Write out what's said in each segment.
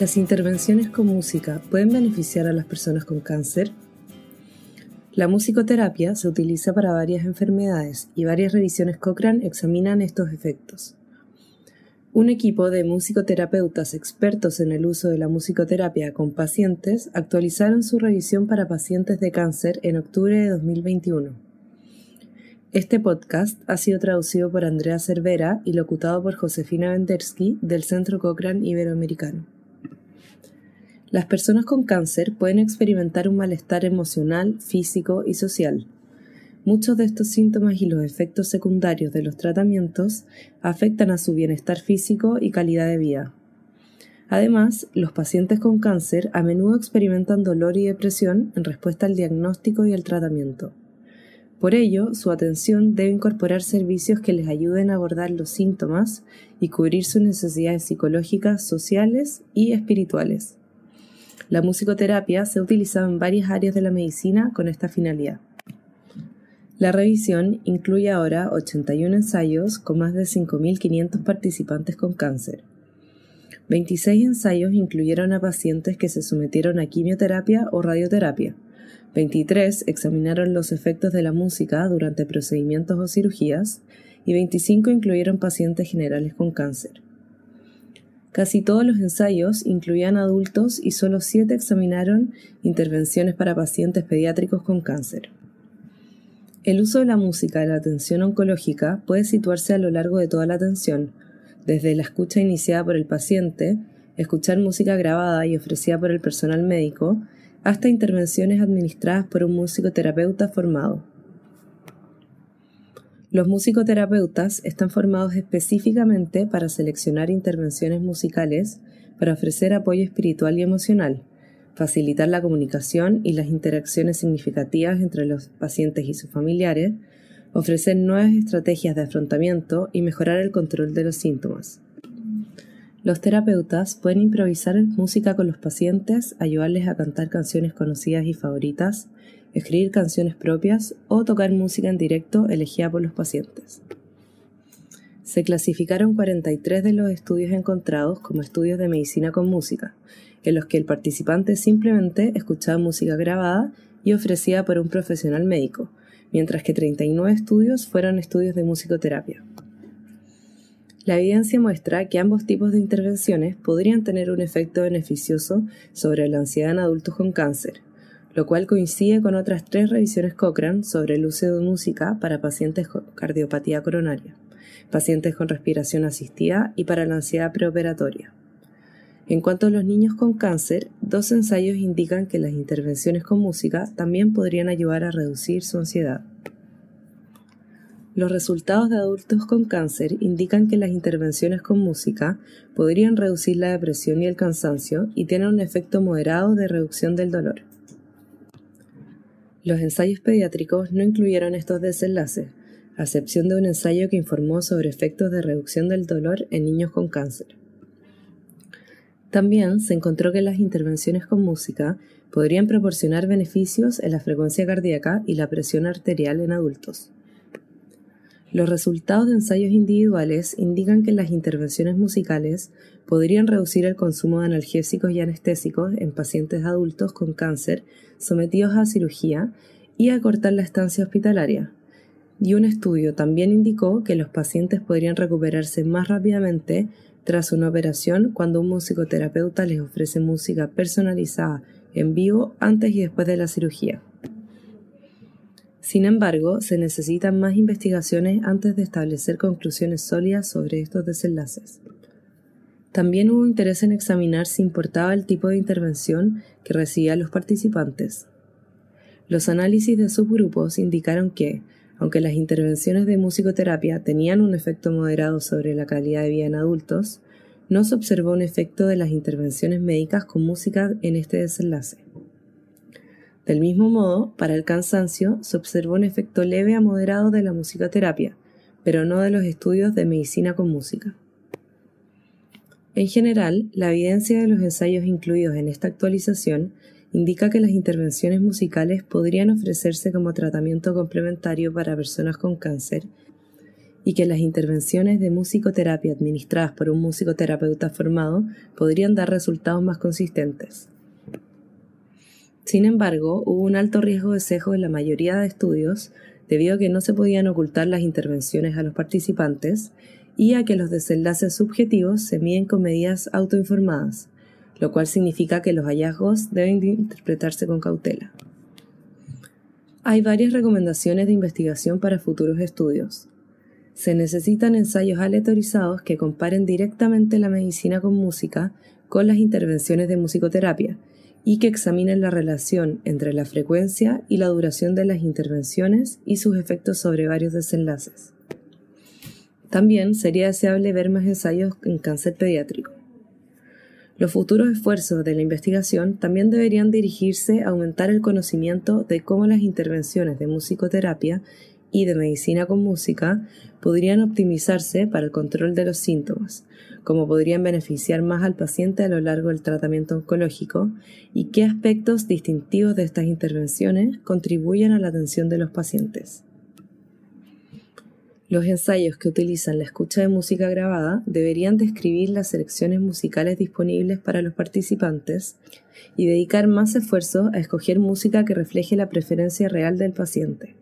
¿Las intervenciones con música pueden beneficiar a las personas con cáncer? La musicoterapia se utiliza para varias enfermedades y varias revisiones Cochrane examinan estos efectos. Un equipo de musicoterapeutas expertos en el uso de la musicoterapia con pacientes actualizaron su revisión para pacientes de cáncer en octubre de 2021. Este podcast ha sido traducido por Andrea Cervera y locutado por Josefina Vendersky del Centro Cochrane Iberoamericano. Las personas con cáncer pueden experimentar un malestar emocional, físico y social. Muchos de estos síntomas y los efectos secundarios de los tratamientos afectan a su bienestar físico y calidad de vida. Además, los pacientes con cáncer a menudo experimentan dolor y depresión en respuesta al diagnóstico y al tratamiento. Por ello, su atención debe incorporar servicios que les ayuden a abordar los síntomas y cubrir sus necesidades psicológicas, sociales y espirituales. La musicoterapia se ha en varias áreas de la medicina con esta finalidad. La revisión incluye ahora 81 ensayos con más de 5.500 participantes con cáncer. 26 ensayos incluyeron a pacientes que se sometieron a quimioterapia o radioterapia. 23 examinaron los efectos de la música durante procedimientos o cirugías y 25 incluyeron pacientes generales con cáncer. Casi todos los ensayos incluían adultos y solo siete examinaron intervenciones para pacientes pediátricos con cáncer. El uso de la música en la atención oncológica puede situarse a lo largo de toda la atención, desde la escucha iniciada por el paciente, escuchar música grabada y ofrecida por el personal médico, hasta intervenciones administradas por un musicoterapeuta formado. Los musicoterapeutas están formados específicamente para seleccionar intervenciones musicales para ofrecer apoyo espiritual y emocional, facilitar la comunicación y las interacciones significativas entre los pacientes y sus familiares, ofrecer nuevas estrategias de afrontamiento y mejorar el control de los síntomas. Los terapeutas pueden improvisar música con los pacientes, ayudarles a cantar canciones conocidas y favoritas, escribir canciones propias o tocar música en directo elegida por los pacientes. Se clasificaron 43 de los estudios encontrados como estudios de medicina con música, en los que el participante simplemente escuchaba música grabada y ofrecida por un profesional médico, mientras que 39 estudios fueron estudios de musicoterapia. La evidencia muestra que ambos tipos de intervenciones podrían tener un efecto beneficioso sobre la ansiedad en adultos con cáncer, lo cual coincide con otras tres revisiones Cochrane sobre el uso de música para pacientes con cardiopatía coronaria, pacientes con respiración asistida y para la ansiedad preoperatoria. En cuanto a los niños con cáncer, dos ensayos indican que las intervenciones con música también podrían ayudar a reducir su ansiedad. Los resultados de adultos con cáncer indican que las intervenciones con música podrían reducir la depresión y el cansancio y tienen un efecto moderado de reducción del dolor. Los ensayos pediátricos no incluyeron estos desenlaces, a excepción de un ensayo que informó sobre efectos de reducción del dolor en niños con cáncer. También se encontró que las intervenciones con música podrían proporcionar beneficios en la frecuencia cardíaca y la presión arterial en adultos. Los resultados de ensayos individuales indican que las intervenciones musicales podrían reducir el consumo de analgésicos y anestésicos en pacientes adultos con cáncer sometidos a cirugía y acortar la estancia hospitalaria. Y un estudio también indicó que los pacientes podrían recuperarse más rápidamente tras una operación cuando un musicoterapeuta les ofrece música personalizada en vivo antes y después de la cirugía. Sin embargo, se necesitan más investigaciones antes de establecer conclusiones sólidas sobre estos desenlaces. También hubo interés en examinar si importaba el tipo de intervención que recibían los participantes. Los análisis de subgrupos indicaron que, aunque las intervenciones de musicoterapia tenían un efecto moderado sobre la calidad de vida en adultos, no se observó un efecto de las intervenciones médicas con música en este desenlace. Del mismo modo, para el cansancio se observó un efecto leve a moderado de la musicoterapia, pero no de los estudios de medicina con música. En general, la evidencia de los ensayos incluidos en esta actualización indica que las intervenciones musicales podrían ofrecerse como tratamiento complementario para personas con cáncer y que las intervenciones de musicoterapia administradas por un musicoterapeuta formado podrían dar resultados más consistentes. Sin embargo, hubo un alto riesgo de sesgo en la mayoría de estudios debido a que no se podían ocultar las intervenciones a los participantes y a que los desenlaces subjetivos se miden con medidas autoinformadas, lo cual significa que los hallazgos deben interpretarse con cautela. Hay varias recomendaciones de investigación para futuros estudios. Se necesitan ensayos aleatorizados que comparen directamente la medicina con música con las intervenciones de musicoterapia y que examinen la relación entre la frecuencia y la duración de las intervenciones y sus efectos sobre varios desenlaces. También sería deseable ver más ensayos en cáncer pediátrico. Los futuros esfuerzos de la investigación también deberían dirigirse a aumentar el conocimiento de cómo las intervenciones de musicoterapia y de medicina con música podrían optimizarse para el control de los síntomas, cómo podrían beneficiar más al paciente a lo largo del tratamiento oncológico y qué aspectos distintivos de estas intervenciones contribuyen a la atención de los pacientes. Los ensayos que utilizan la escucha de música grabada deberían describir las selecciones musicales disponibles para los participantes y dedicar más esfuerzo a escoger música que refleje la preferencia real del paciente.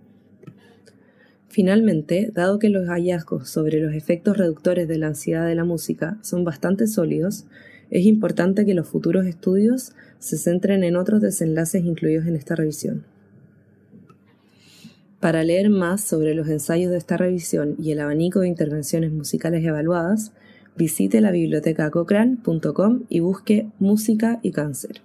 Finalmente, dado que los hallazgos sobre los efectos reductores de la ansiedad de la música son bastante sólidos, es importante que los futuros estudios se centren en otros desenlaces incluidos en esta revisión. Para leer más sobre los ensayos de esta revisión y el abanico de intervenciones musicales evaluadas, visite la biblioteca cochrane.com y busque Música y Cáncer.